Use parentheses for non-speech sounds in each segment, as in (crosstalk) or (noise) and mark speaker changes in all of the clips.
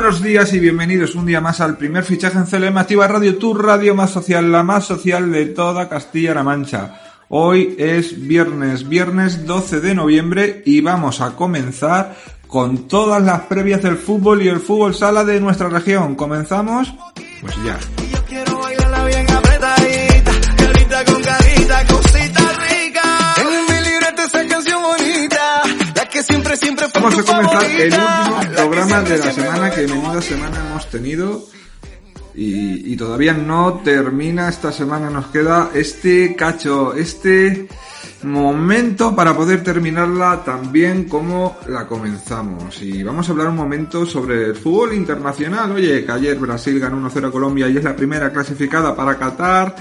Speaker 1: buenos días y bienvenidos un día más al primer fichaje en CLM Radio, tu radio más social, la más social de toda Castilla-La Mancha. Hoy es viernes, viernes 12 de noviembre y vamos a comenzar con todas las previas del fútbol y el fútbol sala de nuestra región. ¿Comenzamos? Pues ya.
Speaker 2: Siempre, siempre fue
Speaker 1: Vamos a comenzar el último programa de la semana, que menuda semana hemos tenido. Y, y todavía no termina esta semana, nos queda este cacho, este momento para poder terminarla tan bien como la comenzamos. Y vamos a hablar un momento sobre el fútbol internacional. Oye, que ayer Brasil ganó 1-0 a Colombia y es la primera clasificada para Qatar.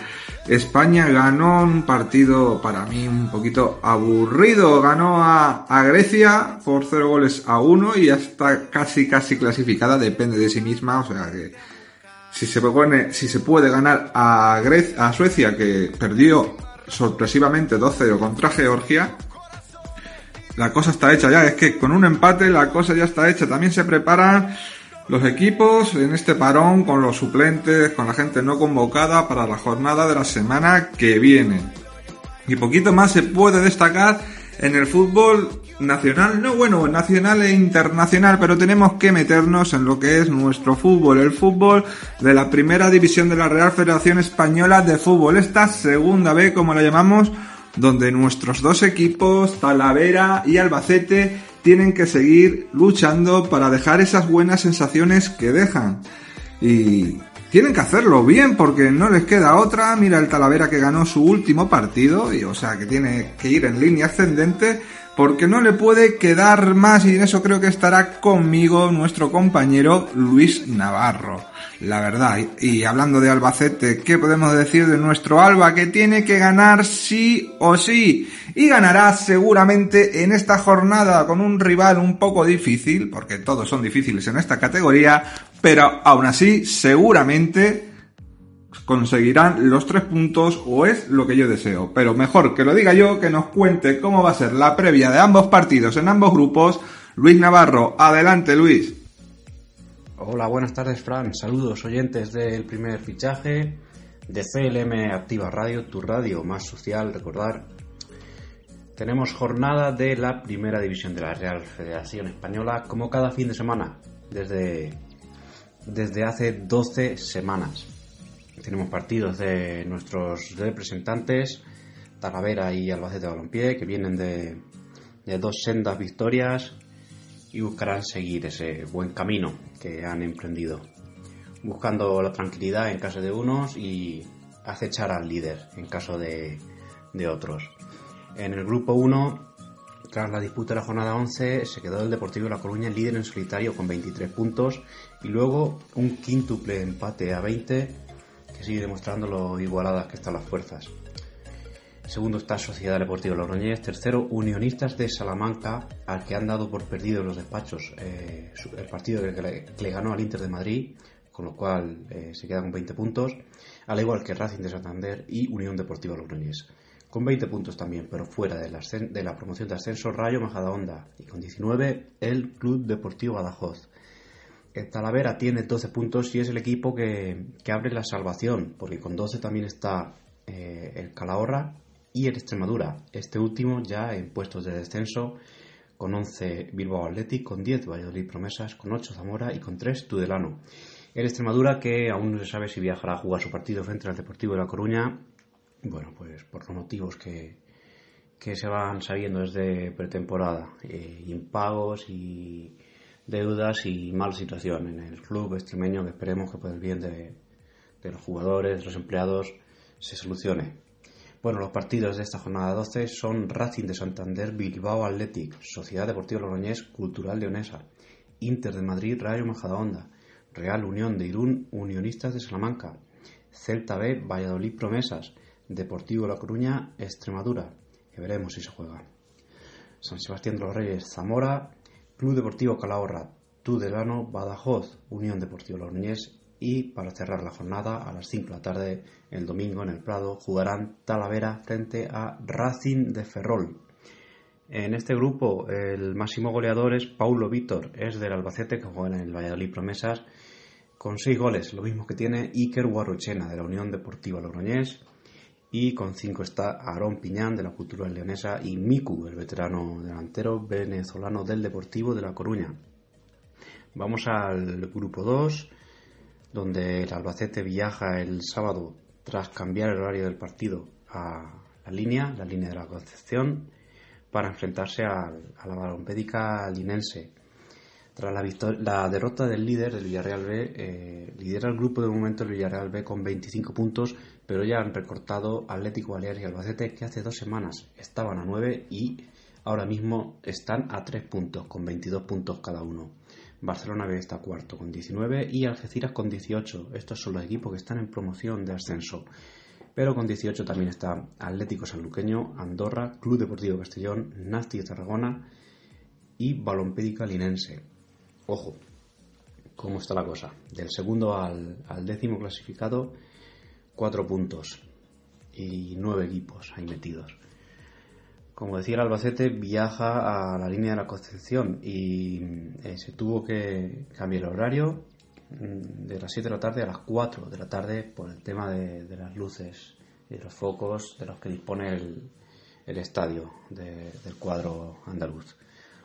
Speaker 1: España ganó un partido para mí un poquito aburrido. Ganó a, Grecia por 0 goles a 1 y ya está casi casi clasificada. Depende de sí misma. O sea que si se pone, si se puede ganar a Grecia, a Suecia que perdió sorpresivamente 2-0 contra Georgia, la cosa está hecha ya. Es que con un empate la cosa ya está hecha. También se preparan los equipos en este parón con los suplentes, con la gente no convocada para la jornada de la semana que viene. Y poquito más se puede destacar en el fútbol nacional, no bueno, nacional e internacional, pero tenemos que meternos en lo que es nuestro fútbol, el fútbol de la primera división de la Real Federación Española de Fútbol, esta segunda B como la llamamos, donde nuestros dos equipos, Talavera y Albacete, tienen que seguir luchando para dejar esas buenas sensaciones que dejan. Y tienen que hacerlo bien porque no les queda otra. Mira el Talavera que ganó su último partido y o sea que tiene que ir en línea ascendente porque no le puede quedar más y en eso creo que estará conmigo nuestro compañero Luis Navarro. La verdad, y, hablando de Albacete, ¿qué podemos decir de nuestro Alba que tiene que ganar sí o sí? Y ganará seguramente en esta jornada con un rival un poco difícil, porque todos son difíciles en esta categoría, pero aún así seguramente conseguirán los tres puntos o es lo que yo deseo. Pero mejor que lo diga yo, que nos cuente cómo va a ser la previa de ambos partidos en ambos grupos. Luis Navarro, adelante Luis.
Speaker 3: Hola, buenas tardes, Fran. Saludos, oyentes del primer fichaje de CLM Activa Radio, tu radio más social. Recordar, tenemos jornada de la primera división de la Real Federación Española, como cada fin de semana, desde, desde hace 12 semanas. Tenemos partidos de nuestros representantes, Talavera y Albacete Balompié, que vienen de, de dos sendas victorias y buscarán seguir ese buen camino que han emprendido, buscando la tranquilidad en caso de unos y acechar al líder en caso de, de otros. En el grupo 1, tras la disputa de la jornada 11, se quedó el Deportivo de La Coruña líder en solitario con 23 puntos y luego un quíntuple empate a 20 que sigue demostrando lo igualadas que están las fuerzas. Segundo está Sociedad Deportiva Logroñés. Tercero, Unionistas de Salamanca, al que han dado por perdido en los despachos eh, el partido que le, ganó al Inter de Madrid, con lo cual eh, se queda con 20 puntos, al igual que Racing de Santander y Unión Deportiva Logroñés. Con 20 puntos también, pero fuera de la, de la promoción de ascenso, Rayo Majadahonda. Y con 19, el Club Deportivo Badajoz. Talavera tiene 12 puntos y es el equipo que, que abre la salvación, porque con 12 también está eh, el Calahorra y el Extremadura. Este último ya en puestos de descenso con 11 Bilbao Athletic, con 10 Valladolid Promesas, con 8 Zamora y con 3 Tudelano. El Extremadura que aún no se sabe si viajará a jugar su partido frente al Deportivo de La Coruña, bueno, pues por los motivos que, que se van sabiendo desde pretemporada, eh, impagos y deudas y mala situación en el club extremeño que esperemos que por el bien de, de los jugadores, de los empleados, se solucione. Bueno, los partidos de esta jornada 12 son Racing de Santander, Bilbao Athletic, Sociedad Deportiva Logroñés, Cultural Leonesa, Inter de Madrid, Rayo Majadahonda, Real Unión de Irún, Unionistas de Salamanca, Celta B, Valladolid Promesas, Deportivo La Coruña, Extremadura, que veremos si se juega. San Sebastián de los Reyes, Zamora, Club Deportivo Calahorra, Tudelano, Badajoz, Unión Deportiva Logroñés y para cerrar la jornada a las 5 de la tarde el domingo en el Prado jugarán Talavera frente a Racing de Ferrol. En este grupo el máximo goleador es Paulo Vítor, es del Albacete que juega en el Valladolid Promesas con 6 goles, lo mismo que tiene Iker Guarrochena de la Unión Deportiva Logroñés y con 5 está Aarón Piñán de la Cultura Leonesa y Miku, el veterano delantero venezolano del Deportivo de La Coruña. Vamos al grupo 2 donde el Albacete viaja el sábado tras cambiar el horario del partido a la línea, la línea de la Concepción, para enfrentarse a la balompédica linense. Tras la, la, derrota del líder del Villarreal B, eh, lidera el grupo de momento el Villarreal B con 25 puntos, pero ya han recortado Atlético Baleares y Albacete, que hace dos semanas estaban a 9 y ahora mismo están a 3 puntos, con 22 puntos cada uno. Barcelona B está cuarto con 19 y Algeciras con 18. Estos son los equipos que están en promoción de ascenso. Pero con 18 también está Atlético Sanluqueño, Andorra, Club Deportivo Castellón, Nasti de Tarragona y Balompédica Linense. Ojo, cómo está la cosa. Del segundo al, al décimo clasificado, cuatro puntos y nueve equipos ahí metidos. Como decía el Albacete, viaja a la línea de la Concepción y eh, se tuvo que cambiar el horario mm, de las 7 de la tarde a las 4 de la tarde por el tema de, las luces y los focos de los que dispone el, estadio del cuadro andaluz.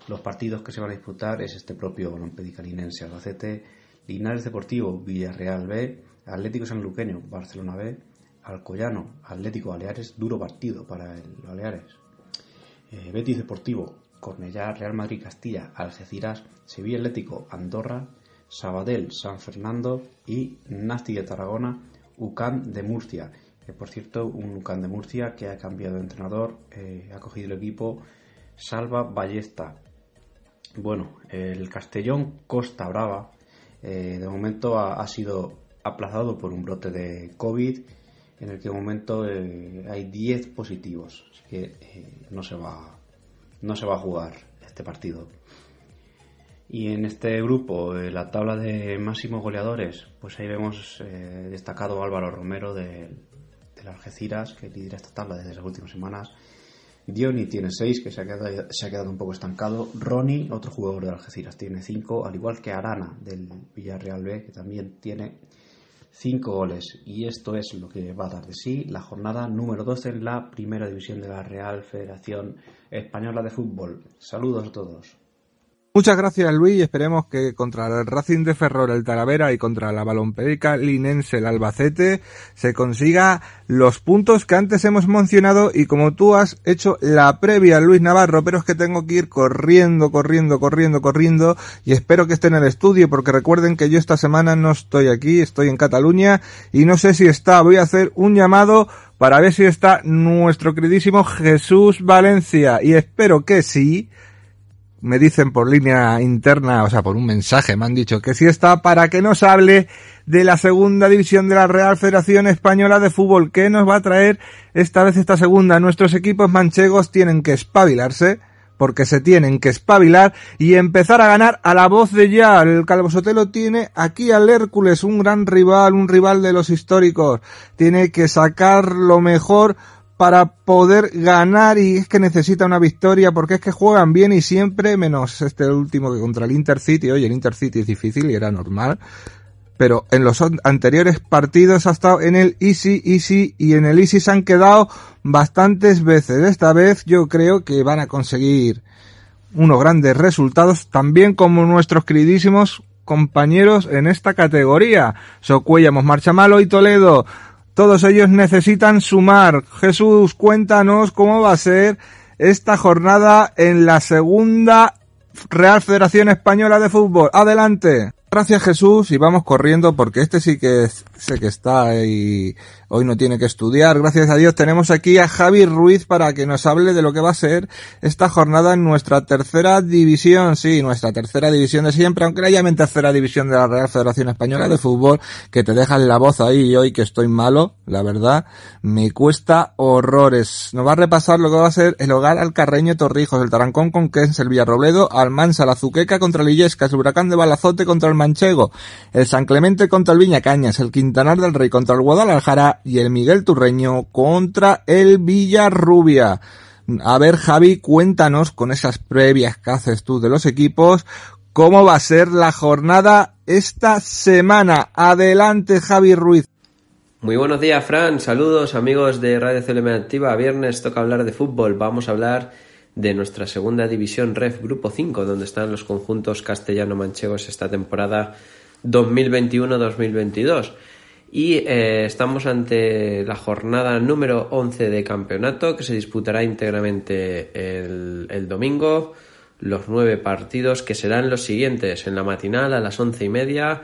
Speaker 3: Los partidos que se van a disputar es este propio Lompedicalinense Albacete, Linares Deportivo, Villarreal B, Atlético Sanluqueño, Barcelona B, Alcoyano, Atlético Baleares, duro partido para el Baleares. Eh, Betis Deportivo, Cornellá, Real Madrid Castilla, Algeciras, Sevilla Atlético, Andorra, Sabadell, San Fernando y Nasti de Tarragona, UCAM de Murcia. Que por cierto, un UCAM de Murcia que ha cambiado de entrenador, eh, ha cogido el equipo Salva Ballesta. Bueno, el Castellón Costa Brava eh, de momento ha, sido aplazado por un brote de COVID en el que de momento hay 10 positivos que eh, no, se va, no se va a jugar este partido. Y en este grupo, en la tabla de máximos goleadores, pues ahí vemos eh, destacado Álvaro Romero de, de las Algeciras, que lidera esta tabla desde las últimas semanas. Diony tiene 6, que se ha, quedado, se ha quedado un poco estancado. Ronnie, otro jugador de Algeciras, tiene 5, al igual que Arana del Villarreal B, que también tiene 5 goles. Y esto es lo que va a dar de sí la jornada número 12 en la primera división de la Real Federación Española de Fútbol. Saludos a todos.
Speaker 1: Muchas gracias Luis y esperemos que contra el Racing de Ferrol el Talavera y contra la Balompédica Linense el Albacete se consiga los puntos que antes hemos mencionado y como tú has hecho la previa Luis Navarro, pero es que tengo que ir corriendo, corriendo, corriendo, corriendo y espero que esté en el estudio porque recuerden que yo esta semana no estoy aquí, estoy en Cataluña y no sé si está, voy a hacer un llamado para ver si está nuestro queridísimo Jesús Valencia y espero que sí me dicen por línea interna, o sea, por un mensaje, me han dicho que sí está para que nos hable de la segunda división de la Real Federación Española de Fútbol. ¿Qué nos va a traer esta vez esta segunda? Nuestros equipos manchegos tienen que espabilarse, porque se tienen que espabilar y empezar a ganar a la voz de ya. El Calvo Sotelo tiene aquí al Hércules, un gran rival, un rival de los históricos. Tiene que sacar lo mejor para poder ganar y es que necesita una victoria porque es que juegan bien y siempre menos este último que contra el Intercity. Oye, el Intercity es difícil y era normal. Pero en los anteriores partidos ha estado en el Easy, Easy y en el Easy se han quedado bastantes veces. Esta vez yo creo que van a conseguir unos grandes resultados también como nuestros queridísimos compañeros en esta categoría. Socuellamos, Marchamalo y Toledo todos ellos necesitan sumar. Jesús, cuéntanos cómo va a ser esta jornada en la segunda Real Federación Española de Fútbol. Adelante. Gracias Jesús y vamos corriendo porque este sí que sé que está y hoy no tiene que estudiar. Gracias a Dios tenemos aquí a Javi Ruiz para que nos hable de lo que va a ser esta jornada en nuestra tercera división. Sí, nuestra tercera división de siempre, aunque la llamen tercera división de la Real Federación Española de Fútbol, que te dejan la voz ahí y hoy que estoy malo, la verdad, me cuesta horrores. Nos va a repasar lo que va a ser el hogar al Carreño Torrijos, el Tarancón con Kens, el Villarrobledo, Almansa, la Zuqueca contra el Illesca, el Huracán de Balazote contra el Manchego, el San Clemente contra el Viña Cañas, el Quintanar del Rey contra el Guadalajara y el Miguel Turreño contra el Villarrubia. A ver, Javi, cuéntanos con esas previas que haces tú de los equipos, cómo va a ser la jornada esta semana. Adelante, Javi Ruiz.
Speaker 4: Muy buenos días, Fran. Saludos, amigos de Radio CLM Activa. Viernes toca hablar de fútbol. Vamos a hablar de nuestra segunda división REF Grupo 5, donde están los conjuntos castellano-manchegos esta temporada 2021-2022. Y eh, estamos ante la jornada número 11 de campeonato que se disputará íntegramente el, domingo. Los nueve partidos que serán los siguientes. En la matinal a las once y media,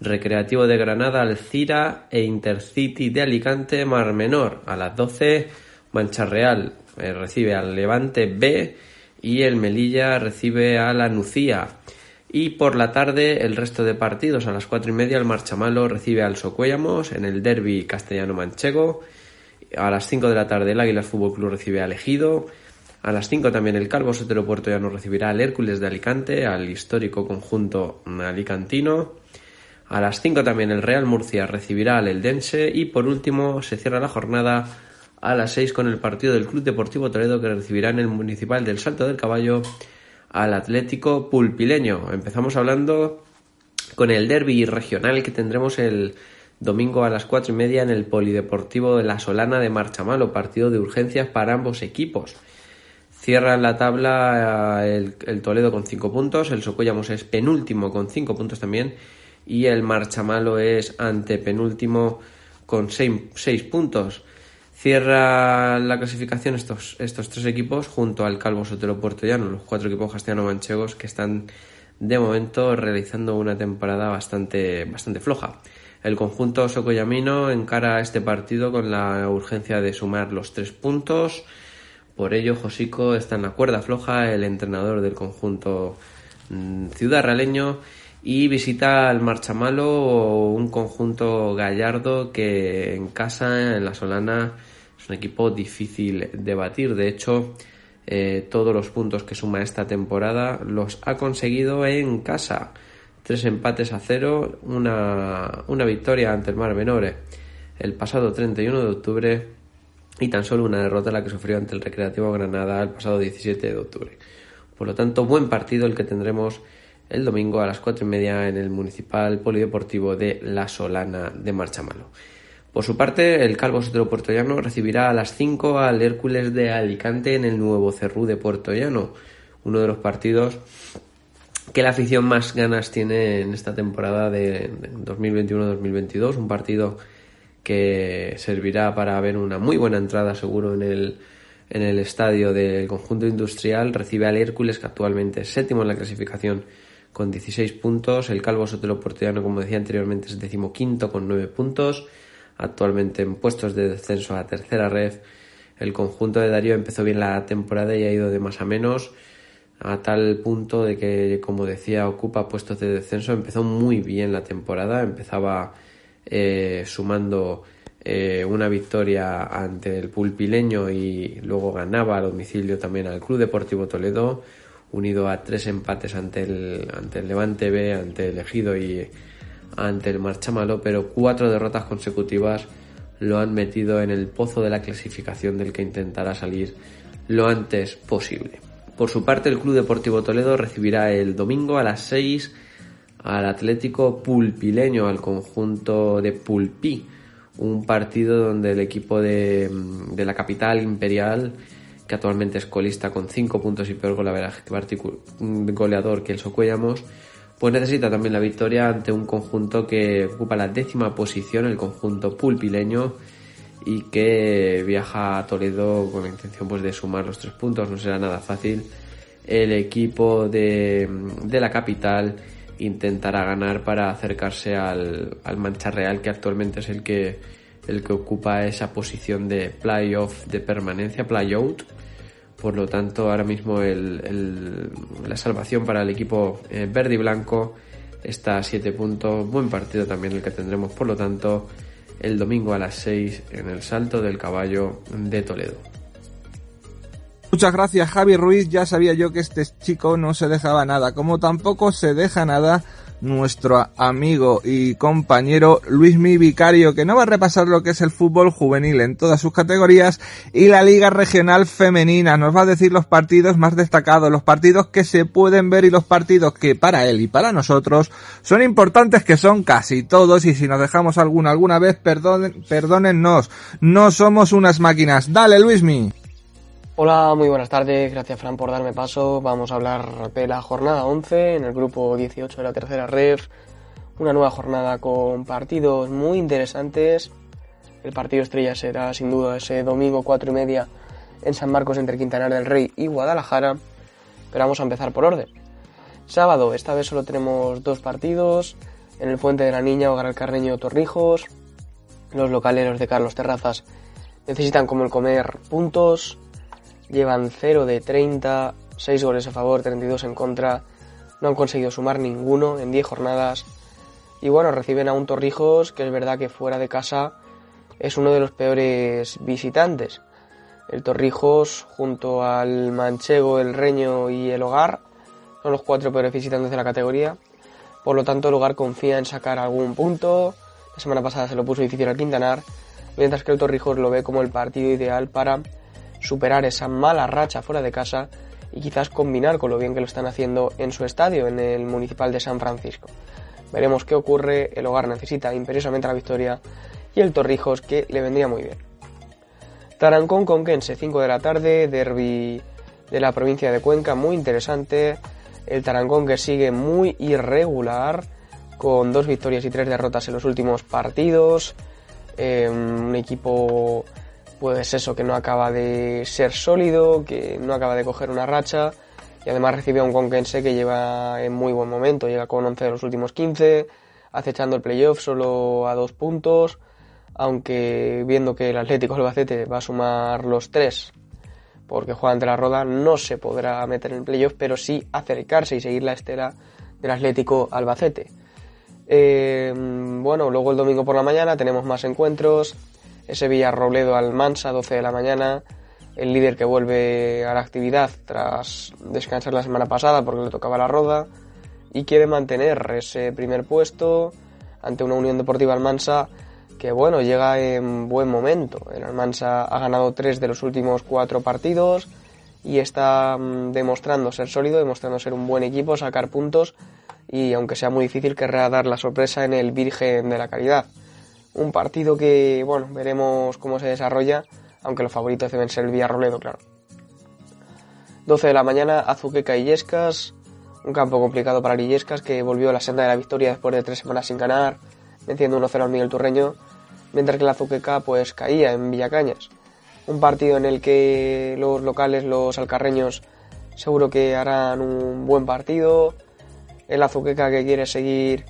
Speaker 4: Recreativo de Granada, Alcira e Intercity de Alicante, Mar Menor. A las 12, Mancha Real eh, recibe al Levante B y el Melilla recibe a la Nucía. Y por la tarde, el resto de partidos a las cuatro y media, el Marchamalo recibe al Socuellamos en el derby castellano-manchego. A las 5 de la tarde, el Águilas Fútbol Club recibe al Ejido. A las 5 también el Calvo Sotero Puerto Llano recibirá al Hércules de Alicante, al histórico conjunto alicantino. A las 5 también el Real Murcia recibirá al Eldense y por último se cierra la jornada a las 6 con el partido del Club Deportivo Toledo que recibirá en el Municipal del Salto del Caballo al Atlético Pulpileño. Empezamos hablando con el derby regional que tendremos el domingo a las cuatro y media en el Polideportivo de la Solana de Marchamalo, partido de urgencias para ambos equipos. Cierra la tabla el, el Toledo con cinco puntos, el Socuellamos es penúltimo con cinco puntos también y el Marchamalo es antepenúltimo con seis, puntos. Cierra la clasificación estos, estos tres equipos junto al Calvo Sotero Puertollano, los cuatro equipos castellano-manchegos que están de momento realizando una temporada bastante, bastante floja. El conjunto socoyamino encara este partido con la urgencia de sumar los tres puntos. Por ello, Josico está en la cuerda floja, el entrenador del conjunto mm, ciudad raleño y visita al Marchamalo, un conjunto gallardo que en casa, en la Solana, es un equipo difícil de batir. De hecho, eh, todos los puntos que suma esta temporada los ha conseguido en casa. Tres empates a cero, una, una victoria ante el Mar Menore el pasado 31 de octubre y tan solo una derrota la que sufrió ante el Recreativo Granada el pasado 17 de octubre. Por lo tanto, buen partido el que tendremos el domingo a las cuatro y media en el Municipal Polideportivo de La Solana de Marchamalo. Por su parte, el Calvo Sotero recibirá a las 5 al Hércules de Alicante en el nuevo Cerrú de Puertollano, uno de los partidos que la afición más ganas tiene en esta temporada de 2021-2022, un partido que servirá para ver una muy buena entrada seguro en el, en el estadio del conjunto industrial, recibe al Hércules que actualmente es séptimo en la clasificación con 16 puntos. El Calvo Sotelo Portellano, como decía anteriormente, es decimoquinto con 9 puntos. Actualmente en puestos de descenso a tercera red. El conjunto de Darío empezó bien la temporada y ha ido de más a menos. A tal punto de que, como decía, ocupa puestos de descenso. Empezó muy bien la temporada. Empezaba eh, sumando eh, una victoria ante el pulpileño y luego ganaba a domicilio también al Club Deportivo Toledo unido a tres empates ante el, ante el Levante B, ante el Ejido y ante el Marchamalo, pero cuatro derrotas consecutivas lo han metido en el pozo de la clasificación del que intentará salir lo antes posible. Por su parte, el Club Deportivo Toledo recibirá el domingo a las 6 al Atlético Pulpileño, al conjunto de Pulpí, un partido donde el equipo de, la capital imperial que actualmente es colista con 5 puntos y peor goleador que el Socuellamos, pues necesita también la victoria ante un conjunto que ocupa la décima posición, el conjunto pulpileño, y que viaja a Toledo con la intención pues, de sumar los tres puntos, no será nada fácil. El equipo de, de la capital intentará ganar para acercarse al, al Mancha Real que actualmente es el que el que ocupa esa posición de playoff de permanencia, playout. Por lo tanto, ahora mismo la salvación para el equipo eh, verde y blanco está a 7 puntos. Buen partido también el que tendremos, por lo tanto, el domingo a las 6 en el Salto del Caballo de Toledo.
Speaker 1: Muchas gracias Javi Ruiz, ya sabía yo que este chico no se dejaba nada, como tampoco se deja nada nuestro amigo y compañero Luis Mi Vicario, que no va a repasar lo que es el fútbol juvenil en todas sus categorías y la Liga Regional Femenina. Nos va a decir los partidos más destacados, los partidos que se pueden ver y los partidos que para él y para nosotros son importantes, que son casi todos. Y si nos dejamos alguna alguna vez, perdonen, perdónennos, no somos unas máquinas. Dale, Luismi.
Speaker 5: Hola, muy buenas tardes. Gracias, Fran, por darme paso. Vamos a hablar de la jornada 11 en el grupo 18 de la tercera ref. Una nueva jornada con partidos muy interesantes. El partido estrella será sin duda ese domingo 4 y media en San Marcos entre Quintanar del Rey y Guadalajara. Pero vamos a empezar por orden. Sábado, esta vez solo tenemos dos partidos. En el Puente de la Niña, Hogar el Carreño Torrijos. Los localeros de Carlos Terrazas necesitan como el comer puntos llevan 0 de 30, 6 goles a favor, 32 en contra, no han conseguido sumar ninguno en 10 jornadas. Y bueno, reciben a un Torrijos que es verdad que fuera de casa es uno de los peores visitantes. El Torrijos junto al Manchego, el Reño y el Hogar son los cuatro peores visitantes de la categoría. Por lo tanto, el Hogar confía en sacar algún punto. La semana pasada se lo puso difícil al Quintanar, mientras que el Torrijos lo ve como el partido ideal para superar esa mala racha fuera de casa y quizás combinar con lo bien que lo están haciendo en su estadio, en el Municipal de San Francisco. Veremos qué ocurre, el hogar necesita imperiosamente la victoria y el Torrijos que le vendría muy bien. Tarancón Conquense, 5 de la tarde, derby de la provincia de Cuenca, muy interesante. El Tarancón que sigue muy irregular, con dos victorias y tres derrotas en los últimos partidos. Eh, un equipo pues eso, que no acaba de ser sólido, que no acaba de coger una racha y además recibe a un Conquense que lleva en muy buen momento, llega con 11 de los últimos 15, acechando el playoff solo a dos puntos, aunque viendo que el Atlético Albacete va a sumar los tres porque juega ante la Roda, no se podrá meter en el playoff, pero sí acercarse y seguir la estela del Atlético Albacete. Eh, bueno, luego el domingo por la mañana tenemos más encuentros, ese Villarrobledo al Mansa, 12 de la mañana, el líder que vuelve a la actividad tras descansar la semana pasada porque le tocaba la roda y quiere mantener ese primer puesto ante una Unión Deportiva Almansa que bueno, llega en buen momento. El Almansa ha ganado tres de los últimos cuatro partidos y está mm, demostrando ser sólido, demostrando ser un buen equipo, sacar puntos y aunque sea muy difícil querrá dar la sorpresa en el Virgen de la Caridad. Un partido que, bueno, veremos cómo se desarrolla, aunque los favoritos deben ser el Villarroledo, claro. 12 de la mañana, Azuqueca y Yescas. Un campo complicado para Illescas que volvió a la senda de la victoria después de tres semanas sin ganar, venciendo 1-0 al Miguel Turreño, mientras que la Azuqueca pues caía en Villacañas. Un partido en el que los locales, los alcarreños, seguro que harán un buen partido. El Azuqueca que quiere seguir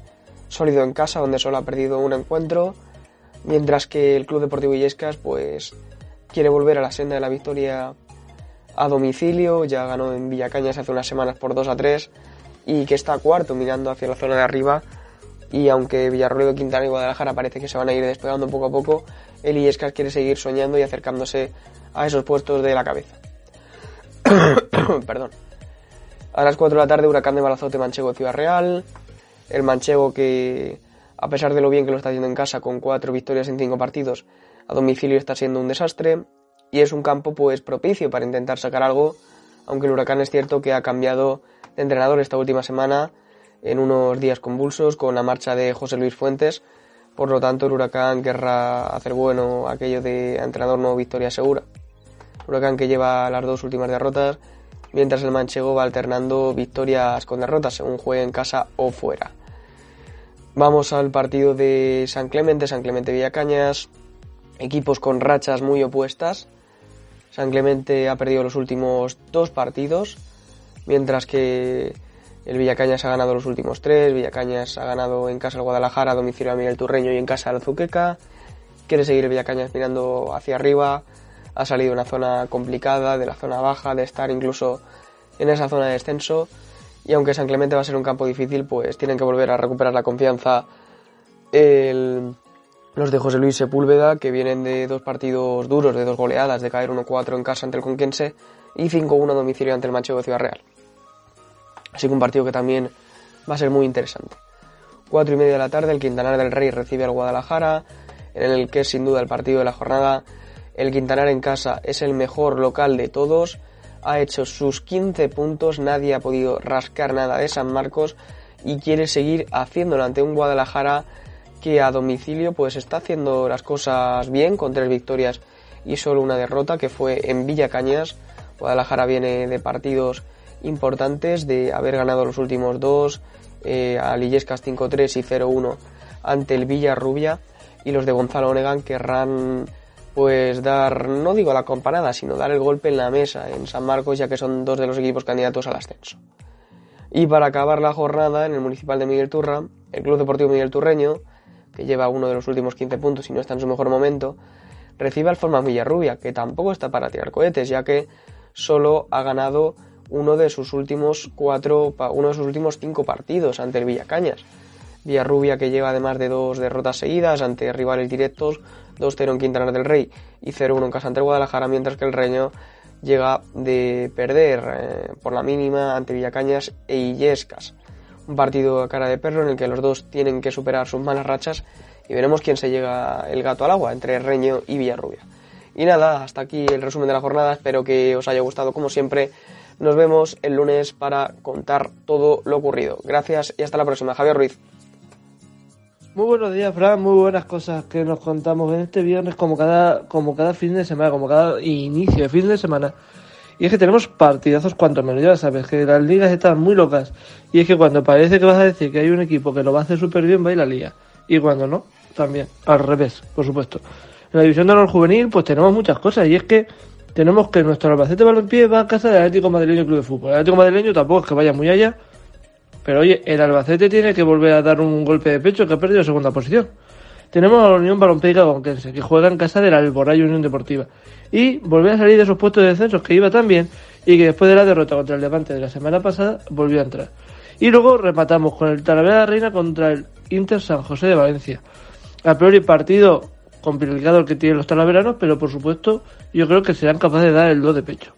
Speaker 5: sólido en casa, donde solo ha perdido un encuentro mientras que el Club Deportivo Illescas pues quiere volver a la senda de la victoria a domicilio, ya ganó en Villacañas hace unas semanas por 2 a 3 y que está cuarto mirando hacia la zona de arriba y aunque Villarroel, Quintana y Guadalajara parece que se van a ir despegando poco a poco, el Illescas quiere seguir soñando y acercándose a esos puestos de la cabeza. (coughs) Perdón. A las 4 de la tarde, Huracán de Balazote Manchego Ciudad Real. El Manchego que a pesar de lo bien que lo está haciendo en casa con cuatro victorias en cinco partidos, a domicilio está siendo un desastre y es un campo pues propicio para intentar sacar algo, aunque el huracán es cierto que ha cambiado de entrenador esta última semana en unos días convulsos con la marcha de José Luis Fuentes, por lo tanto el huracán querrá hacer bueno aquello de entrenador no victoria segura. huracán que lleva las dos últimas derrotas, mientras el manchego va alternando victorias con derrotas según juegue en casa o fuera. Vamos al partido de San Clemente, San Clemente Villacañas, equipos con rachas muy opuestas. San Clemente ha perdido los últimos dos partidos, mientras que El Villacañas ha ganado los últimos tres, Villacañas ha ganado en casa al Guadalajara, domicilio a Miguel Turreño y en casa al Azuqueca. Quiere seguir el Villacañas mirando hacia arriba, ha salido de una zona complicada, de la zona baja, de estar incluso en esa zona de descenso. Y aunque San Clemente va a ser un campo difícil, pues tienen que volver a recuperar la confianza los de José Luis Sepúlveda, que vienen de dos partidos duros, de dos goleadas, de caer 1-4 en casa ante el Conquense y 5-1 a domicilio ante el Manchego de Ciudad Real. Así que un partido que también va a ser muy interesante. Cuatro y media de la tarde, el Quintanar del Rey recibe al Guadalajara, en el que es sin duda el partido de la jornada. El Quintanar en casa es el mejor local de todos, ha hecho sus 15 puntos, nadie ha podido rascar nada de San Marcos y quiere seguir haciéndolo ante un Guadalajara que a domicilio pues está haciendo las cosas bien con tres victorias y solo una derrota que fue en Villa Cañas. Guadalajara viene de partidos importantes de haber ganado los últimos dos eh, a Lillescas 5-3 y 0-1 ante el Villarrubia y los de Gonzalo Onegan querrán pues dar, no digo la comparada, sino dar el golpe en la mesa en San Marcos ya que son dos de los equipos candidatos al ascenso. Y para acabar la jornada en el municipal de Miguel Turra, el Club Deportivo Miguel Turreño que lleva uno de los últimos 15 puntos y no está en su mejor momento, recibe al Forma Villarrubia, que tampoco está para tirar cohetes, ya que solo ha ganado uno de sus últimos cuatro, uno de sus últimos cinco partidos ante el Villacañas. Villarrubia que lleva además de dos derrotas seguidas ante rivales directos, 2-0 en Quintana del Rey y 0-1 en casa ante Guadalajara, mientras que el Reño llega de perder eh, por la mínima ante Villacañas e Illescas un partido a cara de perro en el que los dos tienen que superar sus malas rachas y veremos quién se llega el gato al agua entre Reño y Villarrubia. Y nada, hasta aquí el resumen de la jornada, espero que os haya gustado como siempre. Nos vemos el lunes para contar todo lo ocurrido. Gracias y hasta la próxima. Javier Ruiz.
Speaker 6: Muy buenos días, Fran. Muy buenas cosas que nos contamos en este viernes, como cada, como cada fin de semana, como cada inicio de fin de semana. Y es que tenemos partidazos cuanto menos, ya sabes, que las ligas están muy locas. Y es que cuando parece que vas a decir que hay un equipo que lo va a hacer súper bien, va ir la liga. Y cuando no, también. Al revés, por supuesto. En la división de honor juvenil, pues tenemos muchas cosas. Y es que tenemos que nuestro Albacete Balompié va a casa del Atlético Madrileño Club de Fútbol. El Atlético Madrileño tampoco es que vaya muy allá. Pero oye, el Albacete tiene que volver a dar un golpe de pecho que ha perdido segunda posición. Tenemos a la Unión Balompié Gonquense, que juega en casa del Alboraya Unión Deportiva y volvió a salir de esos puestos de descensos que iba tan bien y que después de la derrota contra el Levante de la semana pasada volvió a entrar. Y luego rematamos con el Talavera de Reina contra el Inter San José de Valencia. A priori partido complicado que tienen los talaveranos, pero por supuesto yo creo que serán capaces de dar el do de pecho.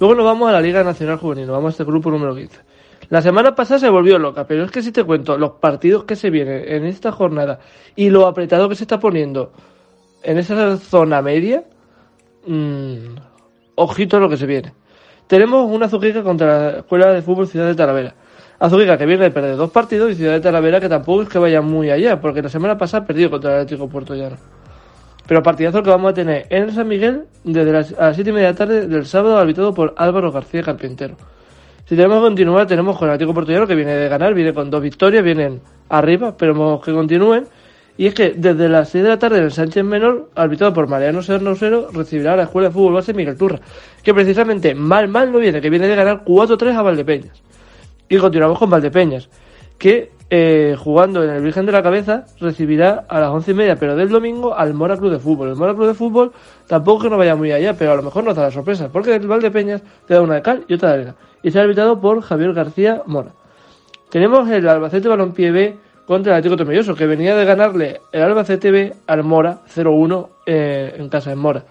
Speaker 6: Luego nos vamos a la Liga Nacional Juvenil, nos vamos a este grupo número 15. La semana pasada se volvió loca, pero es que si te cuento los partidos que se vienen en esta jornada y lo apretado que se está poniendo en esa zona media, mmm, ojito a lo que se viene. Tenemos una Azuquica contra la Escuela de Fútbol Ciudad de Talavera. Azuquica que viene de perder dos partidos y Ciudad de Talavera que tampoco es que vaya muy allá, porque la semana pasada perdió contra el Atlético Puerto Llano. Pero partidazo que vamos a tener en San Miguel desde las, a las 7 y media de la tarde del sábado, habitado por Álvaro García Carpintero. Si tenemos que continuar, tenemos con el Atlético Llano que viene de ganar, viene con dos victorias, vienen arriba, esperemos que continúen. Y es que desde las 6 de la tarde en el Sánchez Menor, arbitrado por Mariano Sernosero, recibirá a la Escuela de Fútbol Base Miguel Turra, que precisamente mal, mal no viene, que viene de ganar 4-3 a Valdepeñas. Y continuamos con Valdepeñas, que eh, jugando en el Virgen de la Cabeza recibirá a las once y media, pero del domingo, al Mora Club de Fútbol. El Mora Club de Fútbol tampoco que no vaya muy allá, pero a lo mejor nos da la sorpresa, porque el Valdepeñas te da una de cal y otra de arena. Y será arbitrado por Javier García Mora. Tenemos el Albacete Balompié B contra el Atlético Tomelloso, que venía de ganarle el Albacete B al Mora 0-1 eh, en casa de Mora.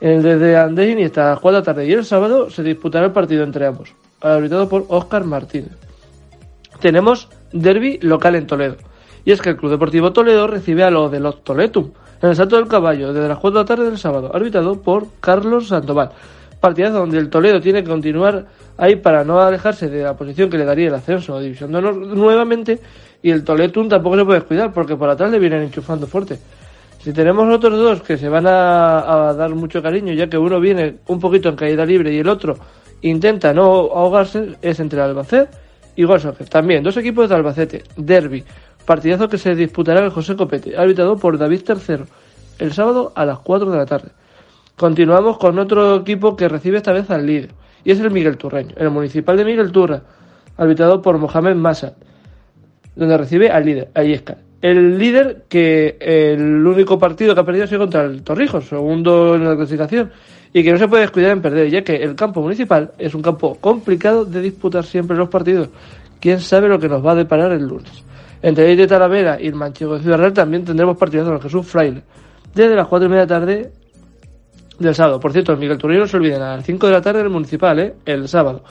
Speaker 6: El desde Andés y hasta las 4 de la tarde y el sábado se disputará el partido entre ambos, arbitrado por Óscar Martínez. Tenemos derby local en Toledo. Y es que el Club Deportivo Toledo recibe a los de los Toletum en el Salto del Caballo desde las 4 de la tarde del sábado, arbitrado por Carlos Sandoval. Partidazo donde el Toledo tiene que continuar ahí para no alejarse de la posición que le daría el ascenso a División de Honor nuevamente y el Toletum tampoco se puede descuidar porque por atrás le vienen enchufando fuerte. Si tenemos otros dos que se van a, dar mucho cariño, ya que uno viene un poquito en caída libre y el otro intenta no ahogarse, es entre el Albacete y. También dos equipos de Albacete, Derby, partidazo que se disputará en José Copete, arbitrado por David III, el sábado a las 4 de la tarde. Continuamos con otro equipo que recibe esta vez al líder, y es el Miguel Turreño, el municipal de Miguel Turra, arbitrado por Mohamed Massa, donde recibe al líder, a Iesca. El líder que el único partido que ha perdido ha sido contra el Torrijos, segundo en la clasificación, y que no se puede descuidar en perder, ya que el campo municipal es un campo complicado de disputar siempre los partidos. Quién sabe lo que nos va a deparar el lunes. Entre el de Talavera y el Manchego de Ciudad Real también tendremos partidos con Jesús Fraile. Desde las 4 y media de la tarde del sábado. Por cierto, Miguel Turino no se olviden, a las 5 de la tarde en el municipal, ¿eh? el sábado.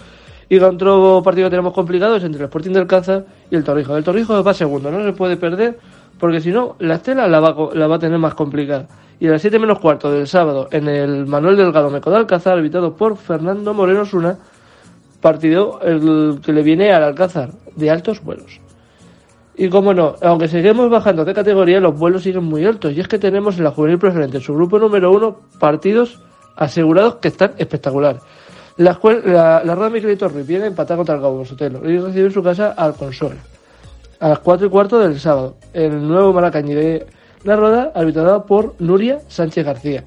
Speaker 6: Y otro partido que tenemos complicado es entre el Sporting del Alcázar y el Torrijo. El Torrijo va segundo, no se puede perder porque si no, la estela la va, la va a tener más complicada. Y a las 7 menos cuarto del sábado, en el Manuel Delgado Meco de Alcázar, habitado por Fernando Moreno Suna, partido el que le viene al Alcázar, de altos vuelos. Y como no, aunque seguimos bajando de categoría, los vuelos siguen muy altos. Y es que tenemos en la juvenil preferente, su grupo número uno, partidos asegurados que están espectaculares. La, la, la Rueda Miguelito viene empatada contra el Cabo Sotelo y recibe en su casa al Consuelo. A las 4 y cuarto del sábado, el nuevo Maracañí de la Rueda, arbitrado por Nuria Sánchez García.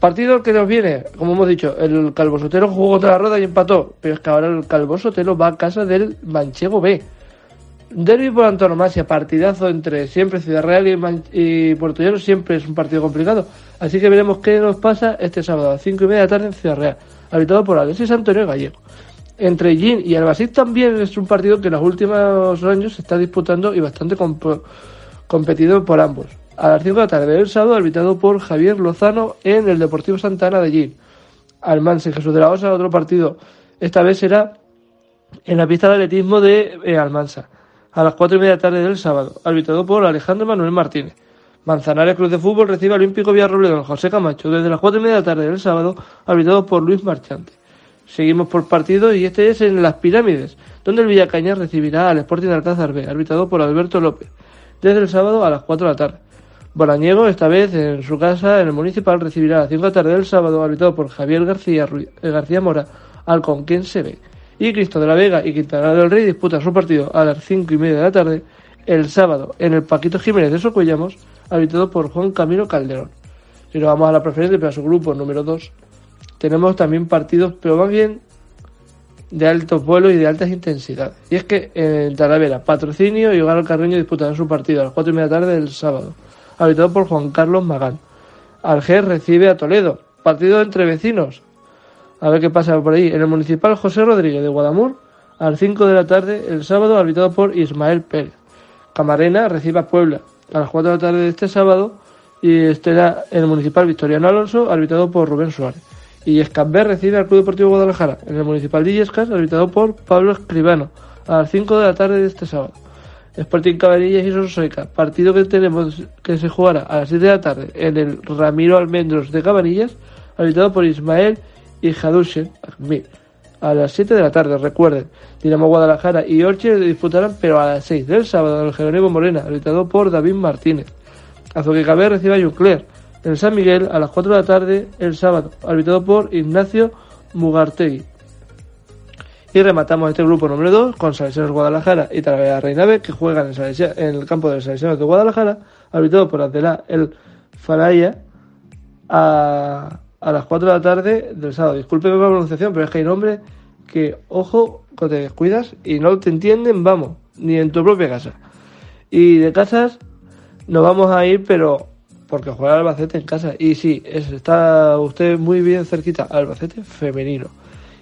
Speaker 6: Partido que nos viene, como hemos dicho, el Calvo Sotelo jugó contra la Rueda y empató, pero es que ahora el Calvo Sotelo va a casa del Manchego B Derby por antonomasia, partidazo entre siempre Ciudad Real y, y Puerto Llano, siempre es un partido complicado. Así que veremos qué nos pasa este sábado a las 5 y media de la tarde en Ciudad Real, habitado por Alexis Antonio Gallego. Entre Gin y Albacete también es un partido que en los últimos años se está disputando y bastante competido por ambos. A las 5 de la tarde del sábado, habitado por Javier Lozano en el Deportivo Santana de Gin. Almanse Jesús de la Osa, otro partido. Esta vez será en la pista de atletismo de eh, Almansa a las 4 y media tarde del sábado, arbitrado por Alejandro Manuel Martínez. Manzanares Cruz de Fútbol recibe al Olímpico Villarrobledo José Camacho desde las 4 y media tarde del sábado, arbitrado por Luis Marchante. Seguimos por partidos y este es en Las Pirámides, donde el Villacañas recibirá al Sporting de Alcázar B, arbitrado por Alberto López, desde el sábado a las 4 de la tarde. Bolañego, esta vez en su casa, en el Municipal, recibirá a las 5 de la tarde del sábado, arbitrado por Javier García, eh, García Mora, al se ve y Cristo de la Vega y Quintana del Rey disputan su partido a las 5 y media de la tarde el sábado en el Paquito Jiménez de Socuellamos, habitado por Juan Camilo Calderón. Si nos vamos a la preferencia para su grupo número 2, tenemos también partidos, pero más bien de altos vuelos y de altas intensidades. Y es que en Talavera, Patrocinio y Hogar Carreño disputarán su partido a las 4 y media tarde del sábado, habitado por Juan Carlos Magán. Alger recibe a Toledo, partido entre vecinos, a ver qué pasa por ahí. En el municipal José Rodríguez de Guadamur, a las 5 de la tarde, el sábado, habitado por Ismael Pérez. Camarena recibe a Puebla a las 4 de la tarde de este sábado y estará en el municipal Victoriano Alonso, habitado por Rubén Suárez. Y Escambé recibe al Club Deportivo Guadalajara en el municipal de Illescas, habitado por Pablo Escribano, a las 5 de la tarde de este sábado. Sporting Cabanillas y Sosoica, partido que tenemos que se jugará a las 7 de la tarde en el Ramiro Almendros de Cabanillas, habitado por Ismael y Hadushen a las 7 de la tarde, recuerden. Dinamo Guadalajara y Orche disputarán, pero a las 6 del sábado en el Jerónimo Morena, habitado por David Martínez. Azoguecabé recibe a Juncler. En San Miguel, a las 4 de la tarde, el sábado, habitado por Ignacio Mugartegui. Y rematamos este grupo número 2 con Salesianos Guadalajara y Talavera Reinave, que juegan en, el campo de Salesianos de Guadalajara, habitado por Adela El Faraya, a a las 4 de la tarde del sábado. Disculpe la pronunciación, pero es que hay nombres que, ojo, cuando te descuidas y no te entienden, vamos, ni en tu propia casa. Y de casas nos vamos a ir, pero porque juega Albacete en casa. Y sí, está usted muy bien cerquita, Albacete femenino.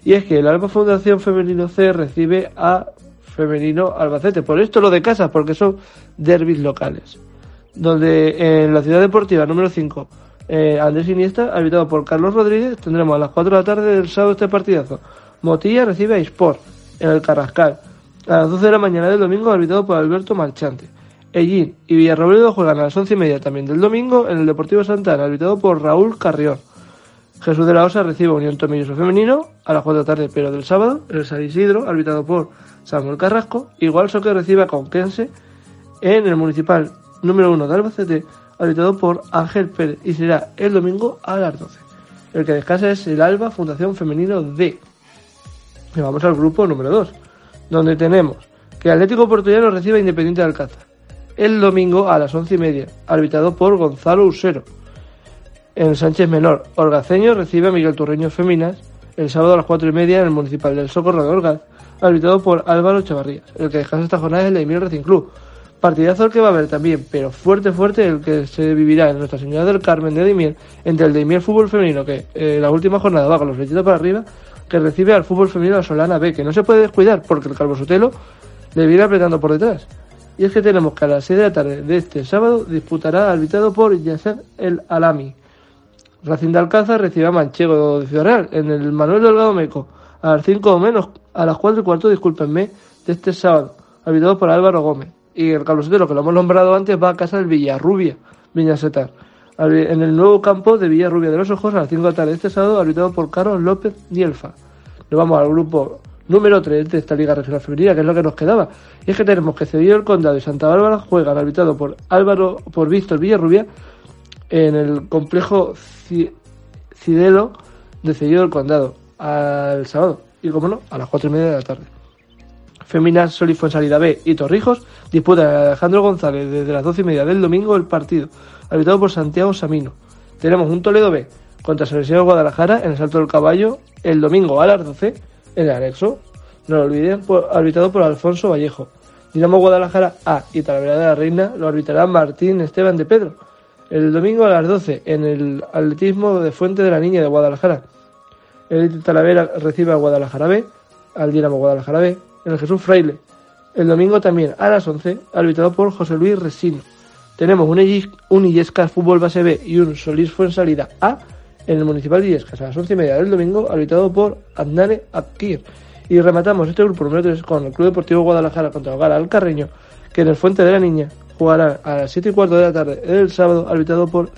Speaker 6: Y es que el Alba Fundación Femenino C recibe a Femenino Albacete. Por esto lo de casa, porque son derbis locales. Donde en la ciudad deportiva número 5 eh, Andrés Iniesta, habitado por Carlos Rodríguez. Tendremos a las 4 de la tarde del sábado este partidazo. Motilla recibe a Isport en el Carrascal. A las 12 de la mañana del domingo, habitado por Alberto Marchante. Ellín y Villarrobledo juegan a las 11 y media también del domingo en el Deportivo Santana, habitado por Raúl Carrión. Jesús de la Osa recibe Unión Tomilloso Femenino a las 4 de la tarde, pero del sábado, el San Isidro, habitado por Samuel Carrasco. Igual que recibe a Conquense en el Municipal número 1 de Albacete habitado por Ángel Pérez y será el domingo a las 12. El que descansa es el Alba Fundación Femenino D. Y vamos al grupo número 2, donde tenemos que Atlético Portugués recibe a Independiente de Alcázar el domingo a las once y media, arbitrado por Gonzalo Usero. En Sánchez Menor, Orgaceño recibe a Miguel Turreño Feminas el sábado a las cuatro y media en el Municipal del Socorro de Orgaz, arbitrado por Álvaro Chavarrías. El que descansa esta jornada es el de Emil Racing Club. Partidazo el que va a haber también, pero fuerte, fuerte el que se vivirá en Nuestra Señora del Carmen de Daimiel entre el Daimiel Fútbol Femenino, que eh, la última jornada va con los flechitos para arriba, que recibe al Fútbol Femenino a Solana B, que no se puede descuidar porque el Calvo Sotelo le viene apretando por detrás. Y es que tenemos que a las 6 de la tarde de este sábado disputará arbitrado por Yasser El Alami. Racing de Alcázar recibe a Manchego de Ciudad Real en el Manuel Delgado Meco a las 5 o menos, a las 4 y cuarto, discúlpenme, de este sábado, arbitrado por Álvaro Gómez. Y el Carlos Sotelo, que lo hemos nombrado antes, va a casa del Villarrubia, Viñasetar. En el nuevo campo de Villarrubia de los Ojos a las 5 de la tarde de este sábado, arbitrado por Carlos López Nielfa. Nos vamos al grupo número 3 de esta Liga Regional Femenina, que es lo que nos quedaba. Y es que tenemos que Cedillo el Condado y Santa Bárbara juegan arbitrado por Álvaro, por Víctor Villarrubia, en el complejo Cidelo de Cedillo del Condado, al sábado. Y como no, a las 4 y media de la tarde. Feminas Solís Fuensalida B y Torrijos disputan a Alejandro González desde las 12 y media del domingo el partido, arbitrado por Santiago Samino. Tenemos un Toledo B contra de Guadalajara en el Salto del Caballo el domingo a las 12 en el anexo. No lo olviden, por, arbitrado por Alfonso Vallejo. Dinamo Guadalajara A y Talavera de la Reina lo arbitrará Martín Esteban de Pedro. El domingo a las 12 en el atletismo de Fuente de la Niña de Guadalajara. El Talavera recibe a Guadalajara B, al Dinamo Guadalajara B, en el Jesús Fraile. El domingo también a las 11, arbitrado por José Luis Resino. Tenemos un, Illescas Fútbol Base B y un Solís Fuensalida A en el Municipal de Illescas a las 11 y media del domingo, arbitrado por Adnane Akir. Y rematamos este grupo número 3 con el Club Deportivo Guadalajara contra Hogar Alcarreño, que en el Fuente de la Niña jugará a las 7 y cuarto de la tarde del sábado, arbitrado por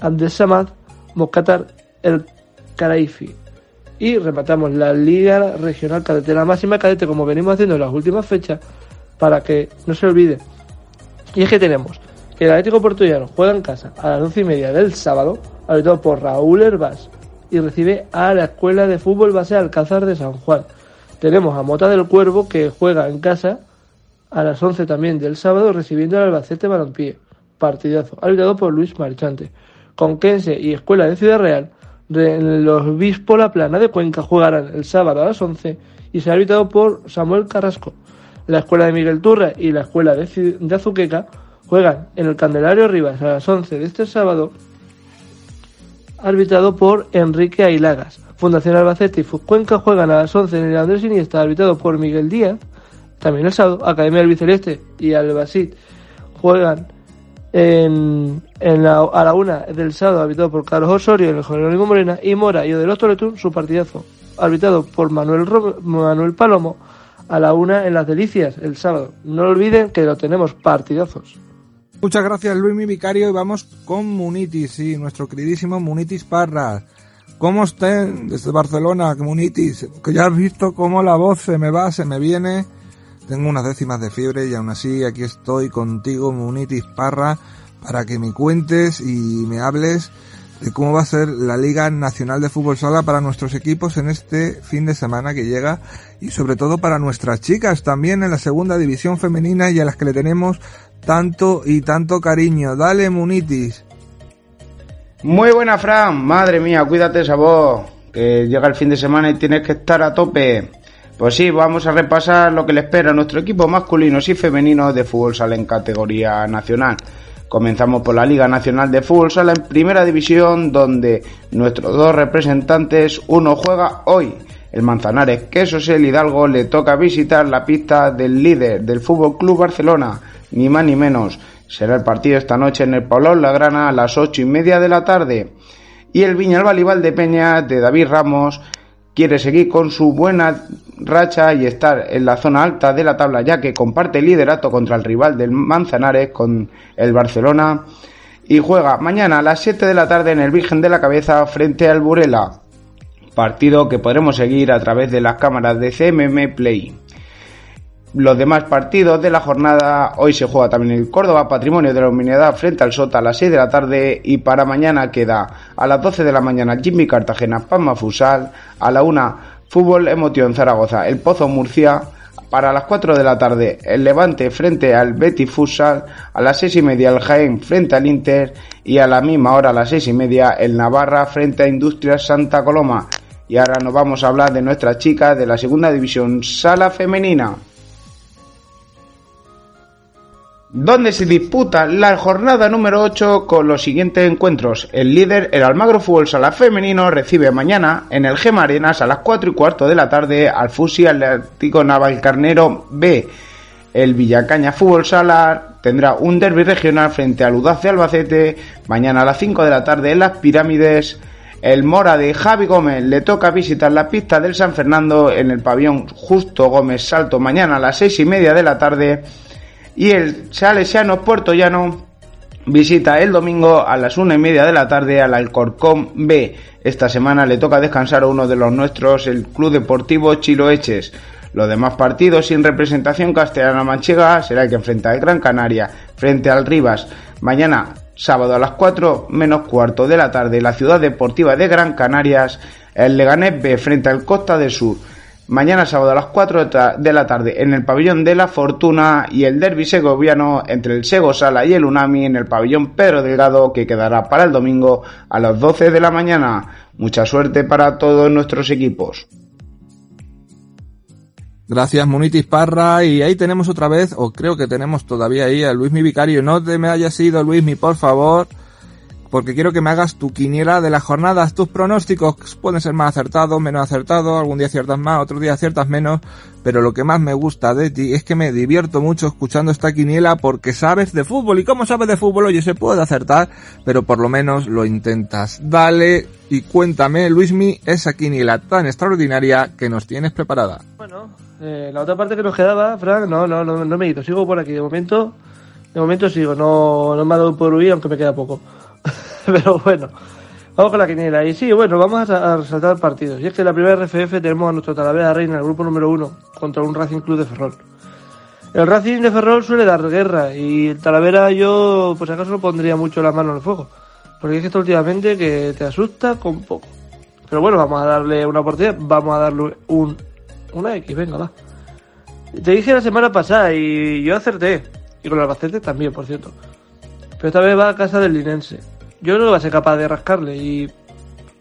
Speaker 6: Abdesamad Mokatar El Caraifi. Y rematamos la Liga Regional Cadete, la máxima cadete, como venimos haciendo en las últimas fechas, para que no se olvide. Y es que tenemos que el Atlético Portugués juega en casa a las 12 y media del sábado, arbitrado por Raúl Herbás, y recibe a la Escuela de Fútbol Base Alcázar de San Juan. Tenemos a Mota del Cuervo que juega en casa a las 11 también del sábado recibiendo al Albacete Balompié. Partidazo, arbitrado por Luis Marchante. Conquense y Escuela de Ciudad Real, los Obispo La Plana de Cuenca jugarán el sábado a las 11 y será arbitrado por Samuel Carrasco. La Escuela de Miguel Turra y la Escuela de, de Azuqueca juegan en el Candelario Rivas a las 11 de este sábado, arbitrado por Enrique Ailagas. Fundación Albacete y Cuenca juegan a las 11 en el Andrés Iniesta, arbitrado por Miguel Díaz. También el sábado, Academia del Biceleste y Albacete juegan en, la, a la una del sábado, arbitrado por Carlos Osorio en el Jerónimo Morena. Y Mora y Odelos Toletún, su partidazo, arbitrado por Manuel, Manuel Palomo a la una en Las Delicias el sábado. No olviden que lo tenemos partidazos.
Speaker 1: Muchas gracias Luis mi vicario y vamos con Munitis, sí, nuestro queridísimo Munitis Parra. ¿Cómo estén desde Barcelona, Munitis? Que ya has visto cómo la voz se me va, se me viene. Tengo unas décimas de fiebre y aún así aquí estoy contigo, Munitis Parra, para que me cuentes y me hables de cómo va a ser la Liga Nacional de Fútbol Sala para nuestros equipos en este fin de semana que llega y sobre todo para nuestras chicas también en la segunda división femenina y a las que le tenemos tanto y tanto cariño. Dale, Munitis.
Speaker 7: Muy buena, Fran. Madre mía, cuídate esa voz. Que llega el fin de semana y tienes que estar a tope. Pues sí, vamos a repasar lo que le espera a nuestro equipo masculinos y femeninos de fútbol sala en categoría nacional. Comenzamos por la Liga Nacional de Fútbol Sala en Primera División, donde nuestros dos representantes, uno juega hoy, el Manzanares Quesos el Hidalgo, le toca visitar la pista del líder del Fútbol Club Barcelona, ni más ni menos. Será el partido esta noche en el Paulón Lagrana a las ocho y media de la tarde. Y el Viñalbal de Peña de David Ramos quiere seguir con su buena racha y estar en la zona alta de la tabla ya que comparte el liderato contra el rival del Manzanares con el Barcelona. Y juega mañana a las 7 de la tarde en el Virgen de la Cabeza frente al Burela, partido que podremos seguir a través de las cámaras de CMM Play los demás partidos de la jornada. Hoy se juega también el Córdoba Patrimonio de la Humanidad frente al Sota a las 6 de la tarde y para mañana queda a las 12 de la mañana Jimmy Cartagena Palma Fusal, a la 1 Fútbol Emoción Zaragoza El Pozo Murcia, para las 4 de la tarde el Levante frente al Betty Futsal, a las 6 y media el Jaén frente al Inter y a la misma hora a las 6 y media el Navarra frente a Industrias Santa Coloma. Y ahora nos vamos a hablar de nuestras chicas de la segunda división sala femenina. Donde se disputa la jornada número 8 con los siguientes encuentros. El líder, el Almagro Fútbol Sala Femenino, recibe mañana en el Gema Arenas a las 4 y cuarto de la tarde al Fusi Atlético Navalcarnero B. El Villacaña Fútbol Sala tendrá un derby regional frente al Udaz de Albacete mañana a las 5 de la tarde en las Pirámides. El Mora de Javi Gómez le toca visitar la pista del San Fernando en el pabellón Justo Gómez Salto mañana a las 6 y media de la tarde y el Salesiano Puerto Llano visita el domingo a las una y media de la tarde al Alcorcón B. Esta semana le toca descansar a uno de los nuestros, el Club Deportivo Chiloeches. Los demás partidos sin representación castellana manchega será el que enfrenta el Gran Canaria frente al Rivas. Mañana, sábado a las 4 menos cuarto de la tarde, la ciudad deportiva de Gran Canarias, el Leganés B frente al Costa del Sur mañana sábado a las 4 de la tarde en el pabellón de la Fortuna y el derby segoviano entre el Sego Sala y el Unami en el pabellón Pedro Delgado que quedará para el domingo a las 12 de la mañana. Mucha suerte para todos nuestros equipos.
Speaker 1: Gracias, Munitis Parra. Y ahí tenemos otra vez, o creo que tenemos todavía ahí a Luis Mi Vicario. No te me hayas ido, Luis Mi, por favor porque quiero que me hagas tu quiniela de las jornadas, tus pronósticos pueden ser más acertados, menos acertados, algún día aciertas más, otro día aciertas menos, pero lo que más me gusta de ti es que me divierto mucho escuchando esta quiniela porque sabes de fútbol y como sabes de fútbol, oye, se puede acertar, pero por lo menos lo intentas. Dale y cuéntame, Luismi, esa quiniela tan extraordinaria que nos tienes preparada.
Speaker 6: Bueno, eh, la otra parte que nos quedaba, Frank, no, no, no, no me he ido, sigo por aquí, de momento, de momento sigo, no, no me ha dado por huir, aunque me queda poco. (laughs) Pero bueno, vamos con la quiniela. Y sí, bueno, vamos a, resaltar partidos. Y es que en la primera RFF tenemos a nuestro Talavera Reina, el grupo número uno, contra un Racing Club de Ferrol. El Racing de Ferrol suele dar guerra y el Talavera yo, pues acaso, no pondría mucho la mano en el fuego. Porque es que esto últimamente que te asusta con poco. Pero bueno, vamos a darle una oportunidad, vamos a darle un, una X, venga, va. Te dije la semana pasada y yo acerté. Y con el Albacete también, por cierto. Pero esta vez va a casa del Linense. Yo que va a ser capaz de rascarle y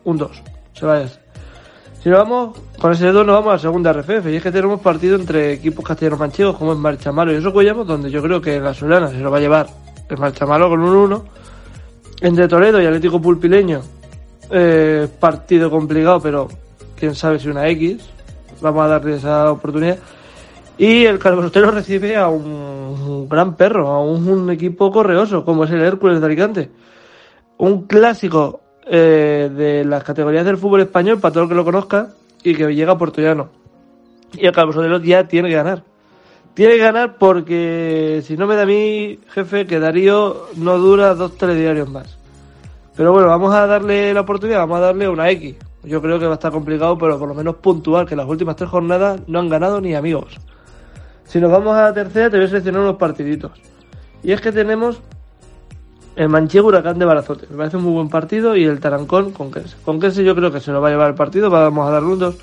Speaker 6: un 2. Se va a Si nos vamos, con ese 2 nos vamos a la segunda RFF. Y es que tenemos partido entre equipos castellanos manchegos como es Marchamalo y eso Cuellamos, donde yo creo que la Solana se lo va a llevar el Marchamalo con un 1. Entre Toledo y Atlético Pulpileño, eh, partido complicado, pero quién sabe si una X. Vamos a darle esa oportunidad. Y el Carbolotero recibe a un, gran perro, a un, equipo correoso, como es el Hércules de Alicante. Un clásico eh, de las categorías del fútbol español, para todo el que lo conozca, y que llega a Portollano. Y el Carbolotero ya tiene que ganar. Tiene que ganar porque, si no me da a mí, jefe, que Darío no dura dos telediarios más. Pero bueno, vamos a darle la oportunidad, vamos a darle una X. Yo creo que va a estar complicado, pero por lo menos puntual, que las últimas tres jornadas no han ganado ni amigos. Si nos vamos a la tercera, te voy a seleccionar unos partiditos. Y es que tenemos el Manchego Huracán de Barazote. Me parece un muy buen partido. Y el Tarancón con Kense. Con Kense yo creo que se lo va a llevar el partido. Vamos a dar un 2.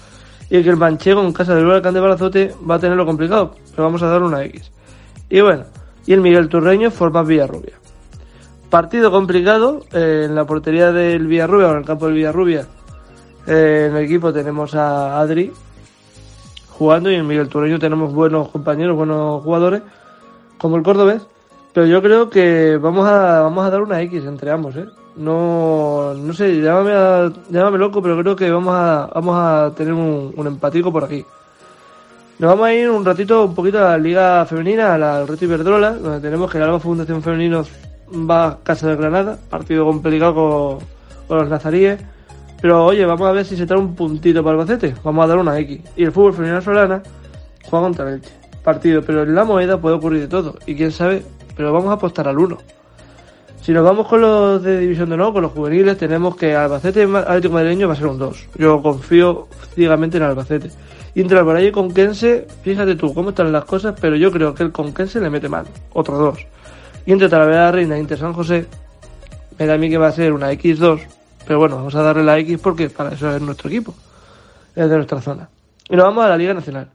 Speaker 6: Y que el Manchego en casa del Huracán de Barazote va a tenerlo complicado. Pero vamos a dar una X. Y bueno, y el Miguel Turreño forma Villarrubia. Partido complicado. Eh, en la portería del Villarrubia o en el campo del Villarrubia. Eh, en el equipo tenemos a Adri, jugando y en Miguel Tureño tenemos buenos compañeros, buenos jugadores, como el Cordobés, pero yo creo que vamos a, vamos a dar una X entre ambos, ¿eh? No, no sé, llámame, llámame loco, pero creo que vamos a, vamos a tener un, un empatico por aquí. Nos vamos a ir un ratito, un poquito a la Liga Femenina, a la Reto Iberdrola, donde tenemos que el Alba Fundación Femenino va a Casa de Granada, partido complicado con, los nazaríes. Pero oye, vamos a ver si se trae un puntito para Albacete. Vamos a dar una X. Y el fútbol femenino solana juega contra el Partido, pero en la moneda puede ocurrir de todo. Y quién sabe, pero vamos a apostar al 1. Si nos vamos con los de División de No, con los juveniles, tenemos que Albacete Atlético Madrileño va a ser un 2. Yo confío ciegamente en Albacete. Y entre Alvarado y Conquense, fíjate tú cómo están las cosas, pero yo creo que el Conquense le mete mal. Otro 2. Y entre Talavera Reina e Inter San José, me da a mí que va a ser una X2 pero bueno, vamos a darle la X porque para eso es nuestro equipo. Es de nuestra zona. Y nos vamos a la Liga Nacional.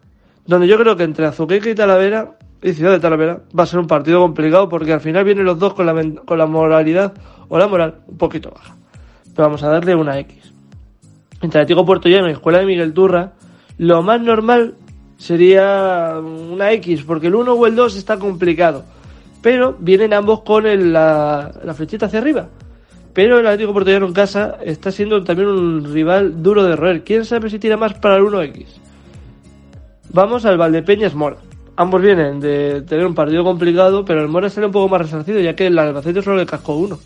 Speaker 6: Donde yo creo que entre Azuqueca y Talavera, y Ciudad de Talavera, va a ser un partido complicado porque al final vienen los dos con la, con la moralidad o la moral un poquito baja. Pero vamos a darle una X. entre Atlético Puerto Llano y Escuela de Miguel Turra, lo más normal sería una X, porque el 1 o el 2 está complicado. Pero vienen ambos con la, la flechita hacia arriba. Pero el Atlético Puerto Llano en casa está siendo también un rival duro de roer. ¿Quién sabe si tira más para el 1X? Vamos al Valdepeñas Mora. Ambos vienen de tener un partido complicado, pero el Mora sale un poco más resarcido, ya que el Albacete solo le cascó uno.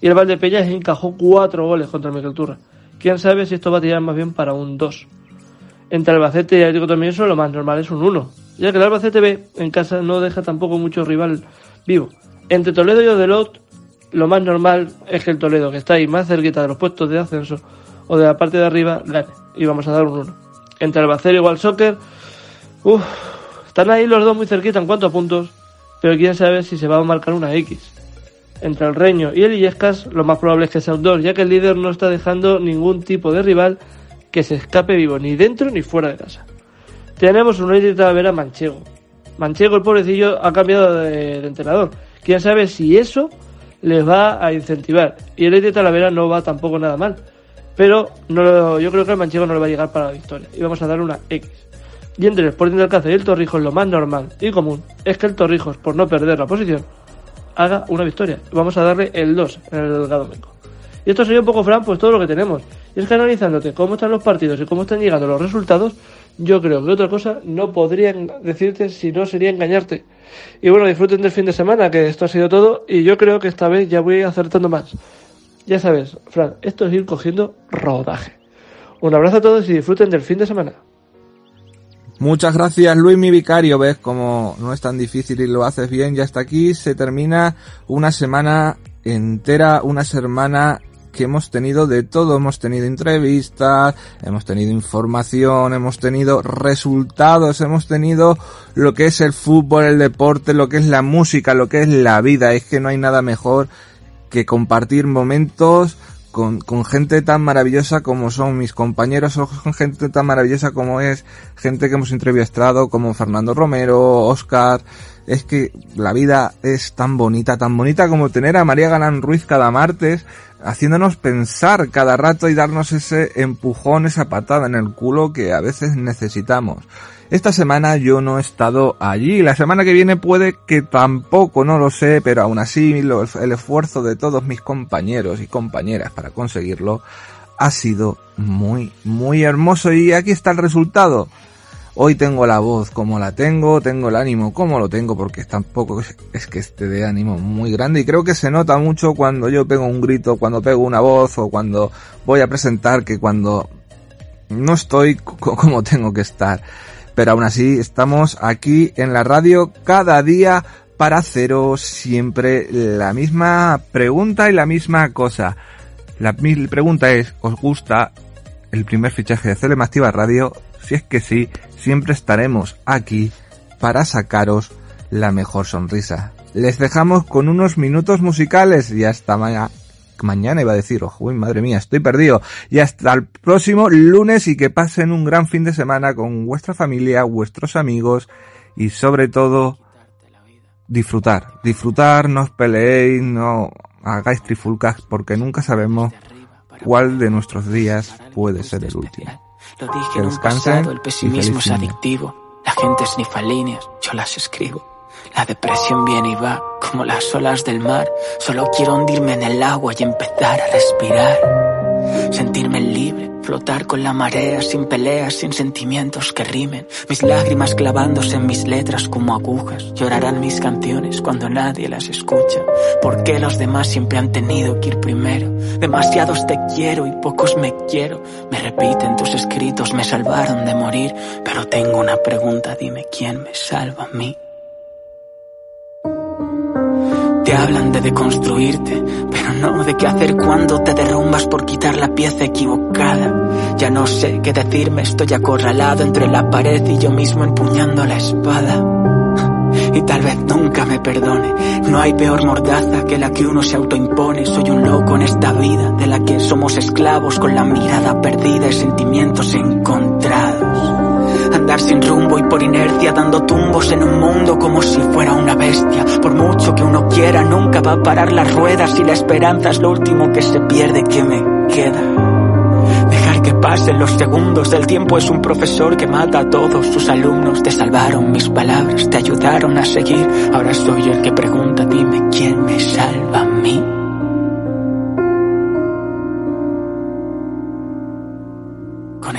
Speaker 6: Y el Valdepeñas encajó cuatro goles contra el Miguel Turra. Quién sabe si esto va a tirar más bien para un 2. Entre Albacete y Atlético también eso lo más normal es un 1. Ya que el Albacete B en casa no deja tampoco mucho rival vivo. Entre Toledo y Odelot, lo más normal es que el Toledo, que está ahí más cerquita de los puestos de ascenso o de la parte de arriba, gane. Y vamos a dar un 1. Entre Albacete y Igual Soccer, uff, están ahí los dos muy cerquita en cuanto puntos, pero quién sabe si se va a marcar una X. Entre el Reño y el Illescas, lo más probable es que sea un 2, ya que el líder no está dejando ningún tipo de rival que se escape vivo, ni dentro ni fuera de casa. Tenemos un United Talavera Manchego. Manchego, el pobrecillo, ha cambiado de, de entrenador. Quién sabe si eso les va a incentivar. Y el United Talavera no va tampoco nada mal. Pero no yo creo que el Manchego no le va a llegar para la victoria. Y vamos a dar una X. Y entre el Sporting de Alcácer y el Torrijos, lo más normal y común es que el Torrijos, por no perder la posición, haga una victoria. Vamos a darle el 2 en el Delgado. Y esto sería un poco, Fran, pues todo lo que tenemos. Y es que analizándote cómo están los partidos y cómo están llegando los resultados, yo creo que otra cosa no podrían decirte si no sería engañarte. Y bueno, disfruten del fin de semana, que esto ha sido todo, y yo creo que esta vez ya voy acertando más. Ya sabes, Fran, esto es ir cogiendo rodaje. Un abrazo a todos y disfruten del fin de semana.
Speaker 1: Muchas gracias Luis, mi vicario. Ves como no es tan difícil y lo haces bien. Y hasta aquí se termina una semana entera, una semana que hemos tenido de todo. Hemos tenido entrevistas, hemos tenido información, hemos tenido resultados, hemos tenido lo que es el fútbol, el deporte, lo que es la música, lo que es la vida. Es que no hay nada mejor que compartir momentos con, con gente tan maravillosa como son mis compañeros o con gente tan maravillosa como es gente que hemos entrevistado como Fernando Romero, Oscar. Es que la vida es tan bonita, tan bonita como tener a María Galán Ruiz cada martes haciéndonos pensar cada rato y darnos ese empujón, esa patada en el culo que a veces necesitamos. Esta semana yo no he estado allí, la semana que viene puede que tampoco, no lo sé, pero aún así el esfuerzo de todos mis compañeros y compañeras para conseguirlo ha sido muy, muy hermoso y aquí está el resultado. Hoy tengo la voz como la tengo, tengo el ánimo como lo tengo, porque tampoco es, es que esté de ánimo muy grande y creo que se nota mucho cuando yo pego un grito, cuando pego una voz o cuando voy a presentar que cuando no estoy co- como tengo que estar. Pero aún así estamos aquí en la radio cada día para haceros siempre la misma pregunta y la misma cosa. La pregunta es, ¿os gusta el primer fichaje de CLM Activa Radio? Si es que sí, siempre estaremos aquí para sacaros la mejor sonrisa. Les dejamos con unos minutos musicales y hasta mañana. Mañana iba a decir, ojo, uy, madre mía, estoy perdido. Y hasta el próximo lunes y que pasen un gran fin de semana con vuestra familia, vuestros amigos y sobre todo disfrutar. Disfrutar, no os peleéis, no hagáis trifulcas porque nunca sabemos cuál de nuestros días puede ser el último.
Speaker 8: Lo dije
Speaker 1: Que
Speaker 8: en un
Speaker 1: descansen
Speaker 8: pasado, el
Speaker 1: y
Speaker 8: pesimismo
Speaker 1: feliz
Speaker 8: es
Speaker 1: fin de.
Speaker 8: adictivo. La gente snifa líneas, yo las escribo. La depresión viene y va, como las olas del mar. Solo quiero hundirme en el agua y empezar a respirar. Sentirme libre, flotar con la marea, sin peleas, sin sentimientos que rimen. Mis lágrimas clavándose en mis letras como agujas. Llorarán mis canciones cuando nadie las escucha. ¿Por qué los demás siempre han tenido que ir primero? Demasiados te quiero y pocos me quiero. Me repiten tus escritos, me salvaron de morir. Pero tengo una pregunta, dime quién me salva a mí. Te hablan de deconstruirte, pero no de qué hacer cuando te derrumbas por quitar la pieza equivocada. Ya no sé qué decirme, estoy acorralado entre la pared y yo mismo empuñando la espada. Y tal vez nunca me perdone. No hay peor mordaza que la que uno se autoimpone. Soy un loco en esta vida de la que somos esclavos con la mirada perdida y sentimientos encontrados. Andar sin rumbo y por inercia dando tumbos en un mundo como si fuera una bestia. Por mucho que uno quiera, nunca va a parar las ruedas y la esperanza es lo último que se pierde que me queda. Dejar que pasen los segundos. El tiempo es un profesor que mata a todos sus alumnos. Te salvaron mis palabras, te ayudaron a seguir. Ahora soy el que pregunta, dime quién me salva a mí.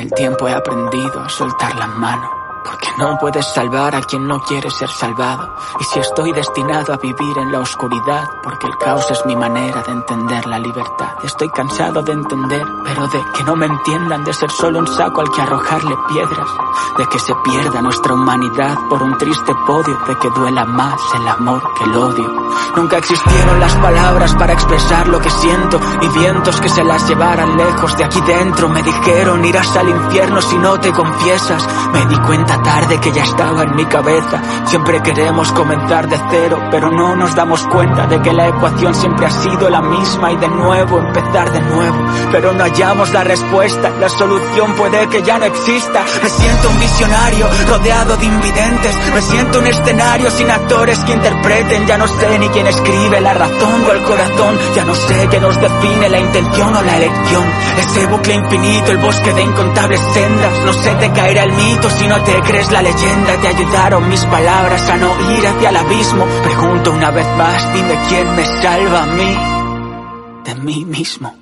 Speaker 8: El tiempo he aprendido a soltar la mano. Porque no puedes salvar a quien no quiere ser salvado. Y si estoy destinado a vivir en la oscuridad, porque el caos es mi manera de entender la libertad. Estoy cansado de entender, pero de que no me entiendan, de ser solo un saco al que arrojarle piedras. De que se pierda nuestra humanidad por un triste podio, de que duela más el amor que el odio. Nunca existieron las palabras para expresar lo que siento, y vientos que se las llevaran lejos de aquí dentro. Me dijeron irás al infierno si no te confiesas. Me di cuenta tarde que ya estaba en mi cabeza. Siempre queremos comenzar de cero, pero no nos damos cuenta de que la ecuación siempre ha sido la misma y de nuevo empezar de nuevo. Pero no hallamos la respuesta, la solución puede que ya no exista. Me siento un visionario rodeado de invidentes. Me siento un escenario sin actores que interpreten. Ya no sé ni quién escribe la razón o el corazón. Ya no sé qué nos define la intención o la elección. Ese bucle infinito, el bosque de incontables sendas. No sé te caerá el mito si no crees la leyenda. Te ayudaron mis palabras a no ir hacia el abismo. Pregunto una vez más, dime quién me salva a mí de mí mismo.